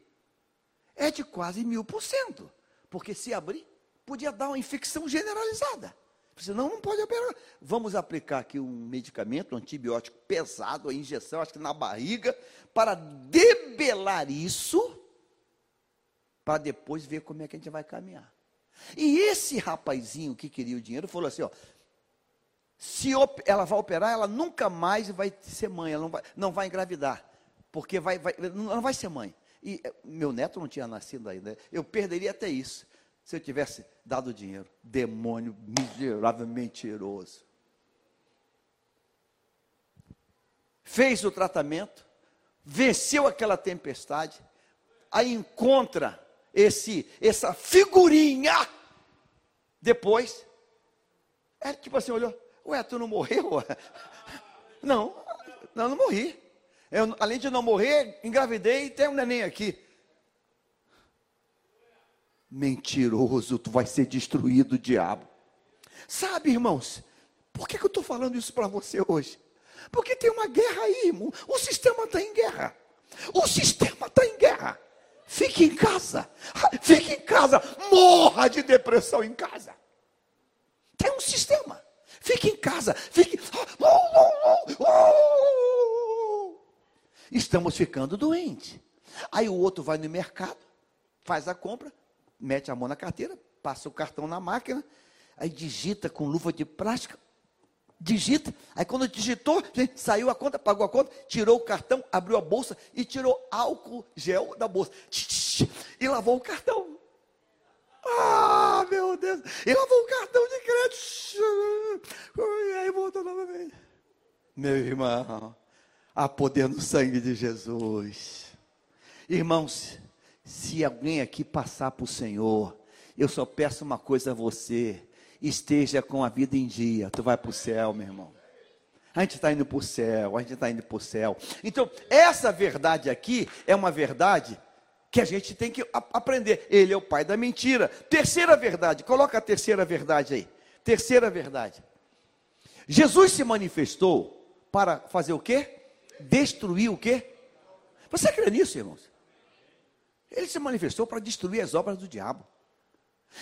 é de quase mil por cento. Porque se abrir, podia dar uma infecção generalizada. Senão não pode operar. Vamos aplicar aqui um medicamento, um antibiótico pesado, a injeção, acho que na barriga, para debelar isso, para depois ver como é que a gente vai caminhar. E esse rapazinho que queria o dinheiro falou assim: ó, se ela vai operar, ela nunca mais vai ser mãe, ela não vai, não vai engravidar, porque vai, vai, não vai ser mãe. E eh, meu neto não tinha nascido ainda, eu perderia até isso se eu tivesse dado dinheiro. Demônio miserável, mentiroso. Fez o tratamento, venceu aquela tempestade, aí encontra esse essa figurinha. Depois, é tipo assim, olhou, ué, tu não morreu? [laughs] Não, não, não morri. Eu, além de não morrer, engravidei e tem um neném aqui. Mentiroso, tu vai ser destruído, diabo. Sabe, irmãos, por que, que eu estou falando isso para você hoje? Porque tem uma guerra aí, irmão. O sistema está em guerra. O sistema está em guerra. Fique em casa. [laughs] Fique em casa. Morra de depressão em casa. Tem um sistema. Fique em casa. Fique. Estamos ficando doentes. Aí o outro vai no mercado, faz a compra, mete a mão na carteira, passa o cartão na máquina, aí digita com luva de plástica, digita, aí quando digitou, saiu a conta, pagou a conta, tirou o cartão, abriu a bolsa e tirou álcool gel da bolsa, e lavou o cartão. Ah, meu Deus! E lavou o cartão de crédito. E aí voltou novamente. Meu irmão, há poder no sangue de Jesus. Irmãos, se alguém aqui passar para o Senhor, eu só peço uma coisa a você: esteja com a vida em dia. Tu vai para o céu, meu irmão. A gente está indo para o céu, a gente está indo para o céu. Então, essa verdade aqui é uma verdade que a gente tem que aprender. Ele é o pai da mentira. Terceira verdade, coloca a terceira verdade aí. Terceira verdade. Jesus se manifestou para fazer o quê? Destruir o quê? Você crê nisso, irmãos? Ele se manifestou para destruir as obras do diabo.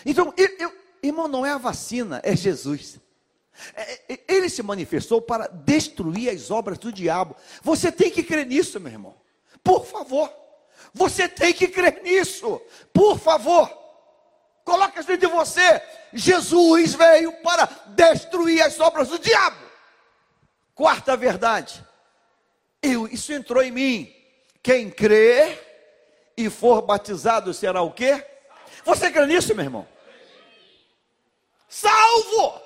Então, eu, eu, irmão, não é a vacina, é Jesus. É, é, ele se manifestou para destruir as obras do diabo. Você tem que crer nisso, meu irmão. Por favor. Você tem que crer nisso. Por favor. Coloque isso de você. Jesus veio para destruir as obras do diabo. Quarta verdade. Eu, isso entrou em mim. Quem crê e for batizado será o quê? Você crê nisso, meu irmão? Salvo!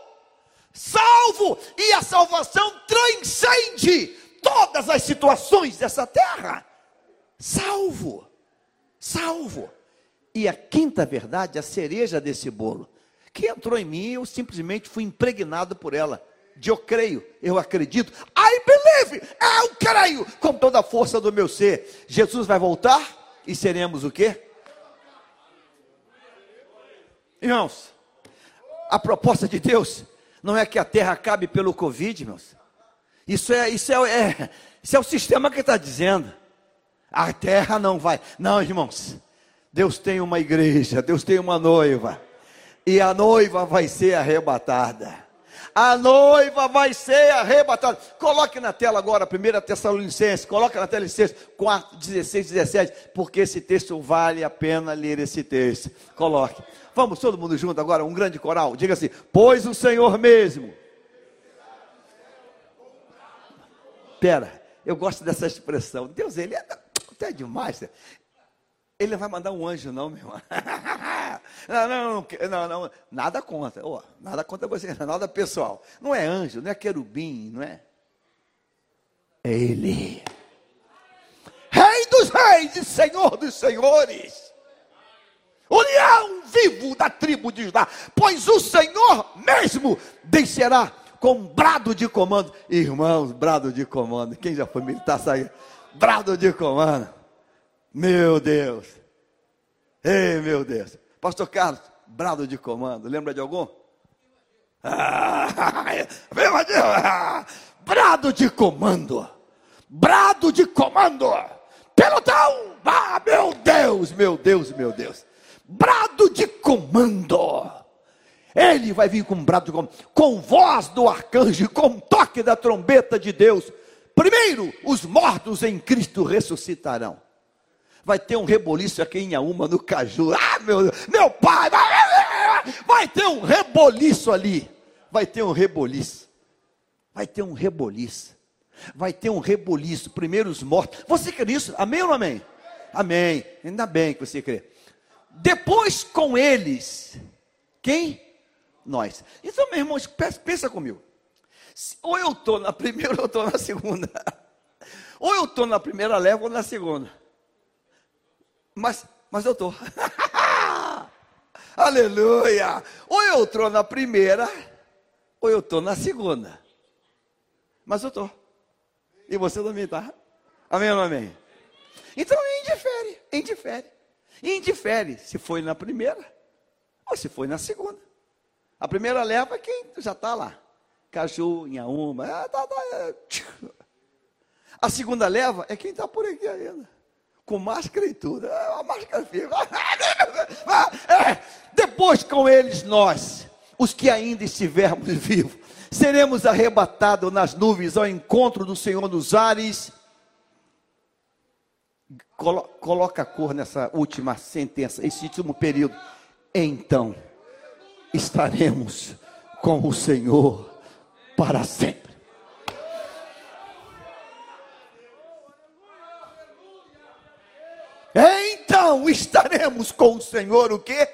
Salvo! E a salvação transcende todas as situações dessa terra. Salvo! Salvo! E a quinta verdade, a cereja desse bolo, que entrou em mim, eu simplesmente fui impregnado por ela. De eu creio, eu acredito. I believe! Eu creio com toda a força do meu ser. Jesus vai voltar? e seremos o quê? Irmãos, a proposta de Deus não é que a terra acabe pelo Covid, irmãos. Isso é, isso é, é isso é o sistema que está dizendo. A terra não vai. Não, irmãos. Deus tem uma igreja, Deus tem uma noiva. E a noiva vai ser arrebatada a noiva vai ser arrebatada. Coloque na tela agora, 1 Tessalonicenses, coloque na tela Licenses 4, 16, 17, porque esse texto vale a pena ler esse texto. Coloque. Vamos todo mundo junto agora, um grande coral. Diga assim: Pois o Senhor mesmo. Pera, eu gosto dessa expressão. Deus, ele é até demais. Ele não vai mandar um anjo, não, meu irmão. [laughs] Não, não, não, não, nada contra. Oh, nada contra você, nada pessoal. Não é anjo, não é querubim, não é? É Ele. Rei dos reis e Senhor dos senhores. O leão vivo da tribo de Judá. Pois o Senhor mesmo descerá com brado de comando. Irmãos, brado de comando. Quem já foi militar sabe? Brado de comando. Meu Deus. Ei, meu Deus. Pastor Carlos, brado de comando, [laughs] lembra de algum? Ah, brado de comando. Brado de comando. Pelotão. Ah, meu Deus, meu Deus, meu Deus. Brado de comando. Ele vai vir com brado com, com voz do arcanjo, com toque da trombeta de Deus. Primeiro, os mortos em Cristo ressuscitarão. Vai ter um reboliço aqui em Auma, no Caju. Ah, meu, meu pai, vai, ter um reboliço ali. Vai ter um reboliço. Vai ter um reboliço. Vai ter um reboliço. Primeiro os mortos. Você crê nisso? Amém ou não amém? Amém. Ainda bem que você crê. Depois com eles. Quem? Nós. Então, meus irmãos, pensa comigo. Ou eu estou na primeira [laughs] ou eu estou na segunda. Ou eu estou na primeira leva ou na segunda. Mas, mas eu estou. [laughs] Aleluia! Ou eu estou na primeira, ou eu estou na segunda. Mas eu estou. E você também está. Amém ou amém? Então indifere, indifere. Indifere se foi na primeira ou se foi na segunda. A primeira leva quem já está lá. Caju, Inhaúma. É, tá, tá, é. [laughs] A segunda leva é quem está por aqui ainda. Com máscara e tudo. É, a máscara fica. [laughs] É. Depois com eles nós, os que ainda estivermos [laughs] vivos, seremos arrebatados nas nuvens ao encontro do Senhor nos ares. Colo coloca a cor nessa última sentença, esse último período. Então estaremos com o Senhor para sempre. Então estaremos com o Senhor o quê?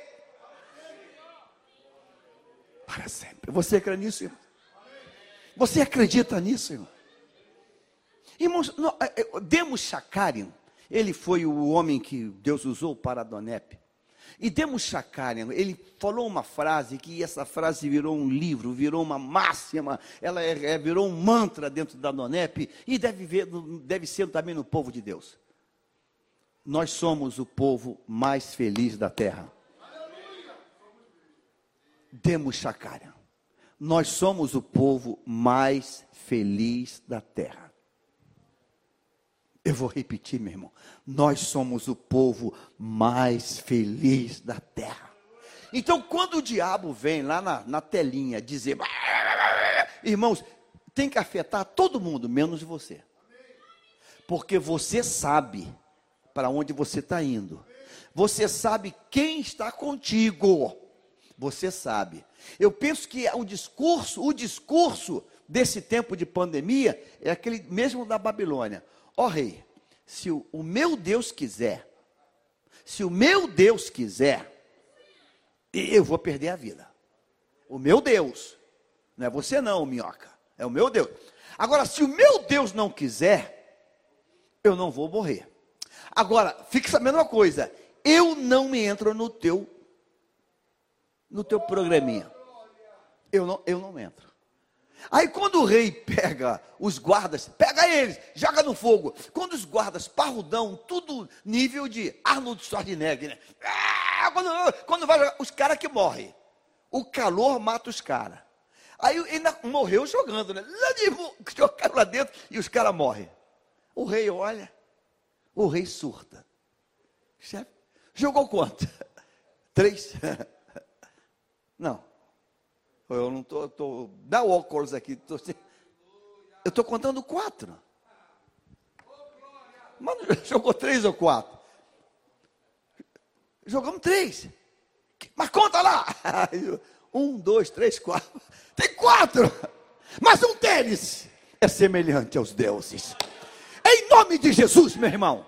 Para sempre. Você crê nisso, irmão? Você acredita nisso, irmão? Irmãos, é, é, Demos ele foi o homem que Deus usou para Adonep. E Demos Shakarian, ele falou uma frase que essa frase virou um livro, virou uma máxima, ela é, é, virou um mantra dentro da Donep e deve, ver, deve ser também no povo de Deus. Nós somos o povo mais feliz da terra. Demos Shakarian. Nós somos o povo mais feliz da terra. Eu vou repetir, meu irmão. Nós somos o povo mais feliz da terra. Então, quando o diabo vem lá na, na telinha dizer, irmãos, tem que afetar todo mundo, menos você. Porque você sabe para onde você está indo. Você sabe quem está contigo. Você sabe. Eu penso que o discurso, o discurso desse tempo de pandemia é aquele mesmo da Babilônia. Ó oh, rei, se o, o meu Deus quiser, se o meu Deus quiser, eu vou perder a vida. O meu Deus, não é você não, minhoca, é o meu Deus. Agora, se o meu Deus não quiser, eu não vou morrer. Agora, fique sabendo uma coisa, eu não me entro no teu no teu programinha. Eu não, eu não entro. Aí quando o rei pega os guardas, pega eles, joga no fogo. Quando os guardas, parrudão, tudo nível de Arnold Schwarzenegger, né? Ah, quando, quando vai jogar, os caras que morrem. O calor mata os caras. Aí ainda morreu jogando, né? [laughs] Jogaram lá dentro e os caras morrem. O rei olha, o rei surta. Chefe, jogou quanto? [laughs] Três? [laughs] Não. Eu não estou. Tô, tô, dá o óculos aqui. Tô, eu estou contando quatro. Mano, [laughs] jogou três ou quatro? Jogamos três. Mas conta lá. Um, dois, três, quatro. Tem quatro. Mas um deles é semelhante aos deuses. Em nome de Jesus, meu irmão.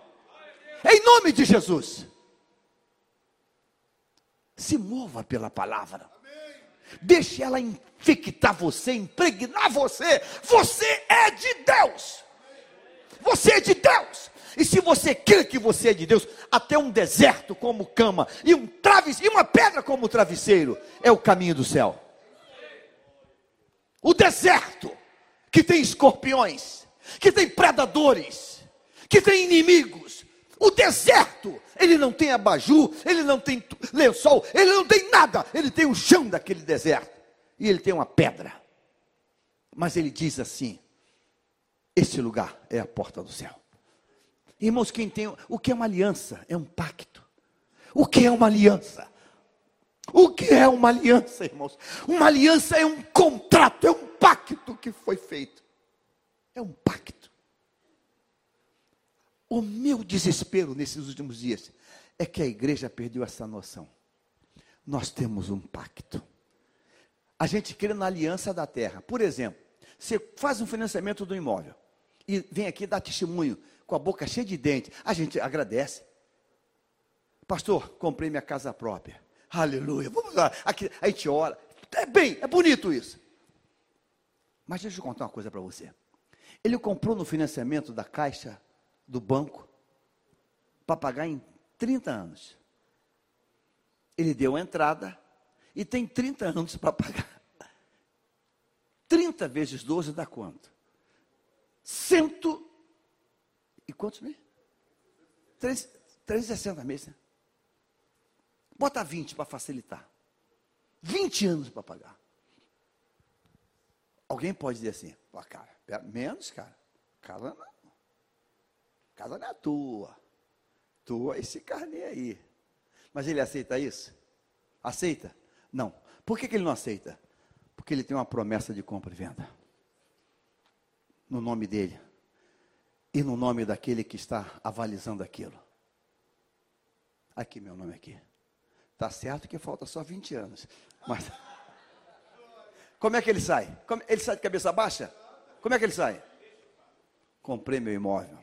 Em nome de Jesus. Se mova pela palavra. Deixe ela infectar você, impregnar você. Você é de Deus. Você é de Deus. E se você crê que você é de Deus, até um deserto como cama e um e uma pedra como travesseiro é o caminho do céu. O deserto que tem escorpiões, que tem predadores, que tem inimigos. O deserto ele não tem abajur, ele não tem lençol, ele não tem nada, ele tem o chão daquele deserto, e ele tem uma pedra. Mas ele diz assim: esse lugar é a porta do céu. Irmãos, quem tem o que é uma aliança? É um pacto. O que é uma aliança? O que é uma aliança, irmãos? Uma aliança é um contrato, é um pacto que foi feito. É um pacto. O meu desespero nesses últimos dias é que a igreja perdeu essa noção. Nós temos um pacto. A gente crê na aliança da terra. Por exemplo, você faz um financiamento do imóvel e vem aqui dar testemunho com a boca cheia de dente. A gente agradece. Pastor, comprei minha casa própria. Aleluia. Vamos lá. Aqui, a gente ora. É bem, é bonito isso. Mas deixa eu contar uma coisa para você. Ele comprou no financiamento da caixa do banco para pagar em 30 anos. Ele deu a entrada e tem 30 anos para pagar. 30 vezes 12 dá quanto? Cento e quantos meses? 360 meses. Né? Bota 20 para facilitar. 20 anos para pagar. Alguém pode dizer assim, cara, menos, cara. Casa não. Casa não é tua. Tua esse carnê aí. Mas ele aceita isso? Aceita? Não. Por que, que ele não aceita? Porque ele tem uma promessa de compra e venda. No nome dele. E no nome daquele que está avalizando aquilo. Aqui, meu nome aqui. Está certo que falta só 20 anos. Mas. Como é que ele sai? Ele sai de cabeça baixa? Como é que ele sai? Comprei meu imóvel.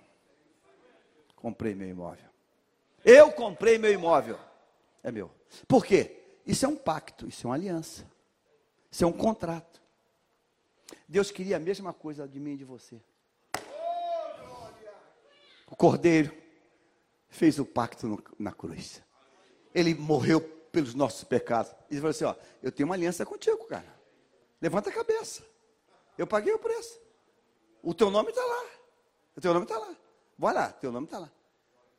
Comprei meu imóvel. Eu comprei meu imóvel. É meu. Por quê? Isso é um pacto, isso é uma aliança. Isso é um contrato. Deus queria a mesma coisa de mim e de você. O cordeiro fez o pacto no, na cruz. Ele morreu pelos nossos pecados. Ele falou assim: Ó, eu tenho uma aliança contigo, cara. Levanta a cabeça. Eu paguei o preço. O teu nome está lá. O teu nome está lá. Vai lá, teu nome está lá.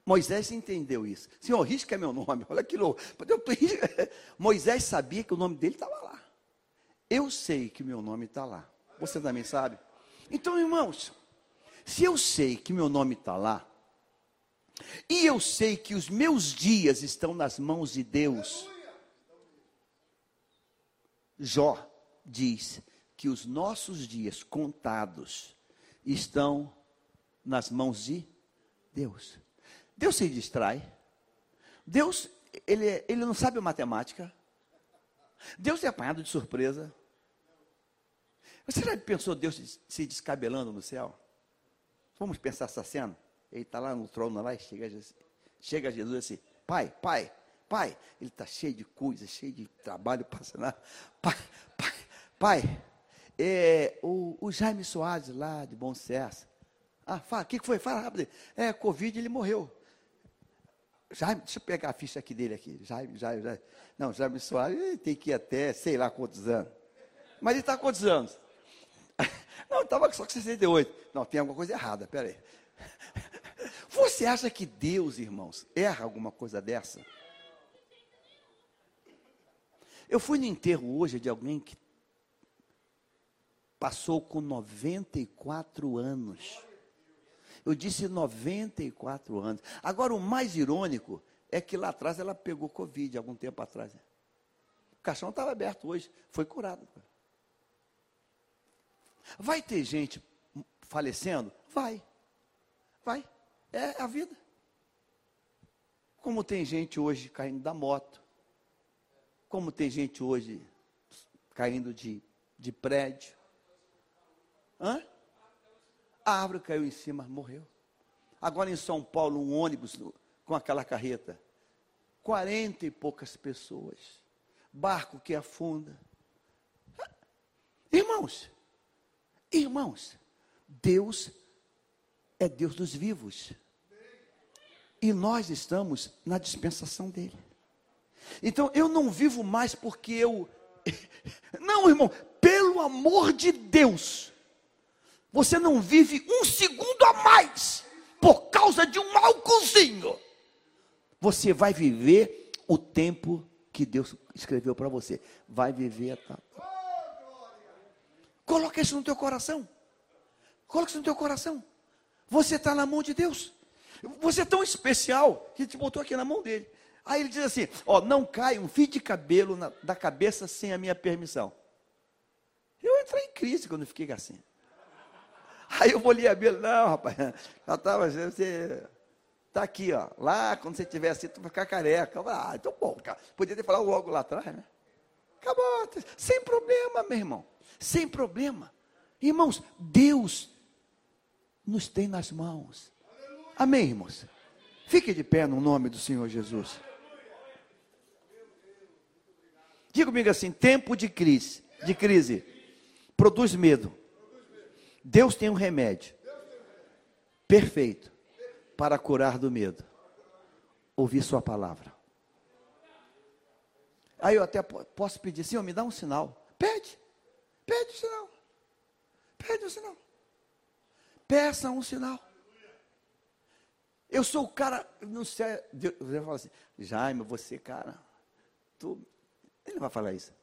Moisés entendeu isso. Senhor, risca meu nome. [laughs] Olha que louco. [laughs] Moisés sabia que o nome dele estava lá. Eu sei que meu nome está lá. Você também sabe? Então, irmãos, se eu sei que meu nome está lá, e eu sei que os meus dias estão nas mãos de Deus, Jó diz que os nossos dias contados estão nas mãos de Deus. Deus se distrai. Deus, ele, ele não sabe matemática. Deus é apanhado de surpresa. Você já pensou Deus se descabelando no céu? Vamos pensar essa cena? Ele está lá no trono lá e chega, chega Jesus assim, pai, pai, pai. Ele está cheio de coisas, cheio de trabalho passando. Pai, pai, pai. É, o, o Jaime Soares lá de Bom Sucesso. Ah, fala, o que foi? Fala rápido. É, Covid, ele morreu. Jaime, deixa eu pegar a ficha aqui dele aqui. Jaime, Jaime, Jaime. Não, Jaime Soares tem que ir até sei lá quantos anos. Mas ele está quantos anos? [laughs] Não, estava só com 68. Não, tem alguma coisa errada, peraí. [laughs] Você acha que Deus, irmãos, erra alguma coisa dessa? Eu fui no enterro hoje de alguém que passou com 94 anos. Eu disse 94 anos. Agora, o mais irônico é que lá atrás ela pegou Covid, algum tempo atrás. O caixão estava aberto hoje, foi curado. Vai ter gente falecendo? Vai. Vai. É a vida. Como tem gente hoje caindo da moto. Como tem gente hoje caindo de, de prédio. Hã? A árvore caiu em cima, morreu. Agora em São Paulo, um ônibus com aquela carreta. Quarenta e poucas pessoas. Barco que afunda. Irmãos, irmãos, Deus é Deus dos vivos. E nós estamos na dispensação dele. Então eu não vivo mais porque eu. [laughs] Não, irmão, pelo amor de Deus. Você não vive um segundo a mais por causa de um álcoolzinho. Você vai viver o tempo que Deus escreveu para você. Vai viver a tal. Coloca isso no teu coração. Coloca isso no teu coração. Você está na mão de Deus. Você é tão especial que te botou aqui na mão dele. Aí ele diz assim: Ó, não cai um fio de cabelo na, da cabeça sem a minha permissão. Eu entrei em crise quando fiquei assim. [laughs] Aí eu molhei a Bíblia, não, rapaz, [laughs] já estava, você está aqui, ó. Lá, quando você estiver assim, tu vai ficar careca. Ah, então bom, cara. Podia ter falado logo lá atrás, né? Acabou, sem problema, meu irmão. Sem problema. Irmãos, Deus nos tem nas mãos. Amém, irmãos? Fique de pé no nome do Senhor Jesus. Diga comigo assim: tempo de crise, de crise produz medo. Deus tem um remédio perfeito para curar do medo. Ouvir Sua palavra. Aí eu até posso pedir, Senhor, me dá um sinal. Pede, pede um sinal. Pede um sinal. Peça um sinal. Eu sou o cara, não sei, Deus vai falar assim, Jaime, você, cara, tu, ele não vai falar isso.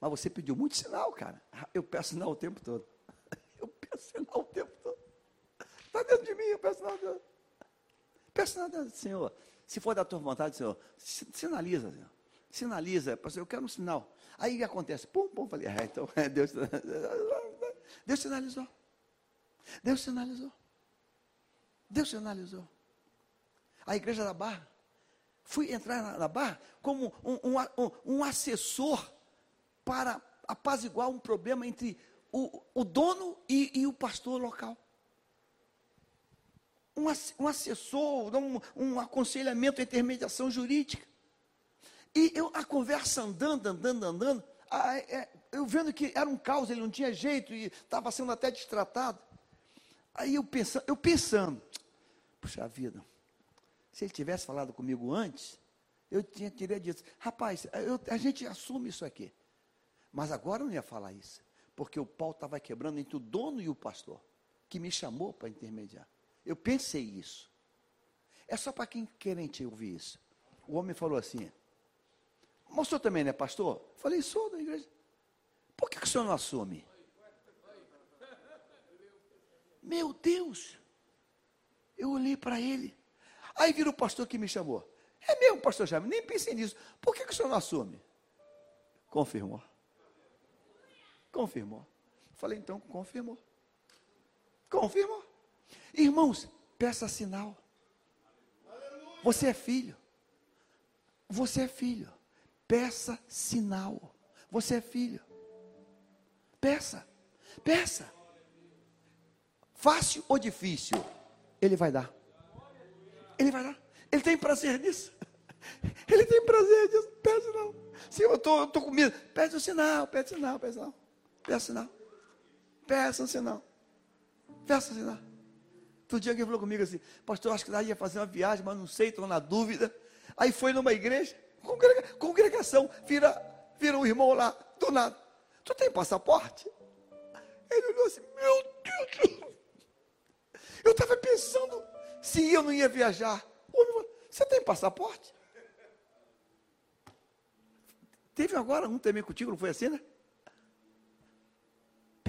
Mas você pediu muito sinal, cara. Eu peço sinal o tempo todo. Sinal o tempo todo. Está dentro de mim, eu peço. Deus. Peço Deus. Senhor. Se for da tua vontade, Senhor, sinaliza, Senhor. Sinaliza, eu quero um sinal. Aí acontece? Pum, pum, falei, ah, então Deus, [laughs] Deus sinalizou. Deus sinalizou. Deus sinalizou. A igreja da Barra. Fui entrar na, na Barra como um, um, um, um assessor para apaziguar um problema entre o, o dono e, e, o pastor local. Um, um assessor, um, um aconselhamento, intermediação jurídica. E eu, a conversa andando, andando, andando, a, é, eu vendo que era um caos, ele não tinha jeito e estava sendo até destratado. Aí eu pensando, eu pensando, puxa vida, se ele tivesse falado comigo antes, eu tinha teria dito, rapaz, eu, a gente assume isso aqui. Mas agora eu não ia falar isso, porque o pau estava quebrando entre o dono e o pastor, que me chamou para intermediar. Eu pensei isso. É só para quem querente ouvir isso. O homem falou assim: senhor também não é pastor? Falei, sou da igreja. Por que, que o senhor não assume? Meu Deus! Eu olhei para ele. Aí vira o pastor que me chamou. É mesmo, pastor Jaime, nem pensei nisso. Por que, que o senhor não assume? Confirmou. Confirmou. Falei, então, confirmou. Confirmou. Irmãos, peça sinal. Você é filho. Você é filho. Peça sinal. Você é filho. Peça. Peça. Fácil ou difícil? Ele vai dar. Ele vai dar. Ele tem prazer nisso. [laughs] Ele tem prazer nisso. Pede não. Se eu estou com medo, pede um sinal, pede um sinal, pede um sinal. Peça sinal. Peça um sinal. Peça um sinal. Outro dia alguém falou comigo assim, pastor, acho que daí ia fazer uma viagem, mas não sei, estou na dúvida. Aí foi numa igreja, congrega, congregação, vira, vira um irmão lá, do nada. Tu tem passaporte? Ele olhou assim, meu Deus. Eu estava pensando se eu não ia viajar. Você tem passaporte? Teve agora um também contigo, não foi assim, né?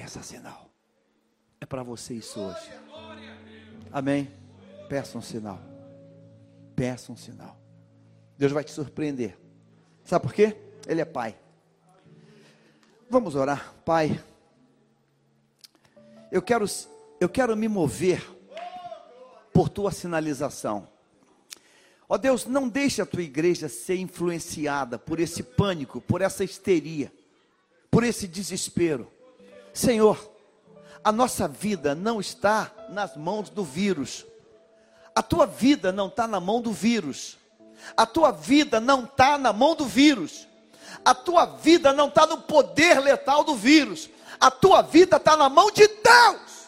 Peça sinal. É para você isso hoje. Amém? Peça um sinal. Peça um sinal. Deus vai te surpreender. Sabe por quê? Ele é Pai. Vamos orar. Pai, eu quero, eu quero me mover por tua sinalização. Ó Deus, não deixe a tua igreja ser influenciada por esse pânico, por essa histeria, por esse desespero. Senhor, a nossa vida não está nas mãos do vírus. A tua vida não está na mão do vírus. A tua vida não está na mão do vírus. A tua vida não está no poder letal do vírus. A tua vida está na mão de Deus.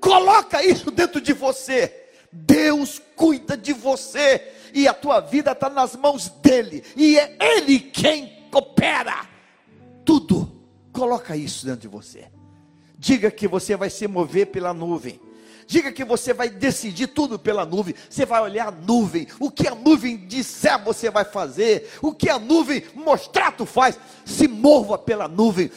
Coloca isso dentro de você. Deus cuida de você. E a tua vida está nas mãos dele. E é Ele quem opera tudo. Coloca isso dentro de você. Diga que você vai se mover pela nuvem. Diga que você vai decidir tudo pela nuvem. Você vai olhar a nuvem. O que a nuvem disser, você vai fazer. O que a nuvem mostrar, tu faz. Se mova pela nuvem.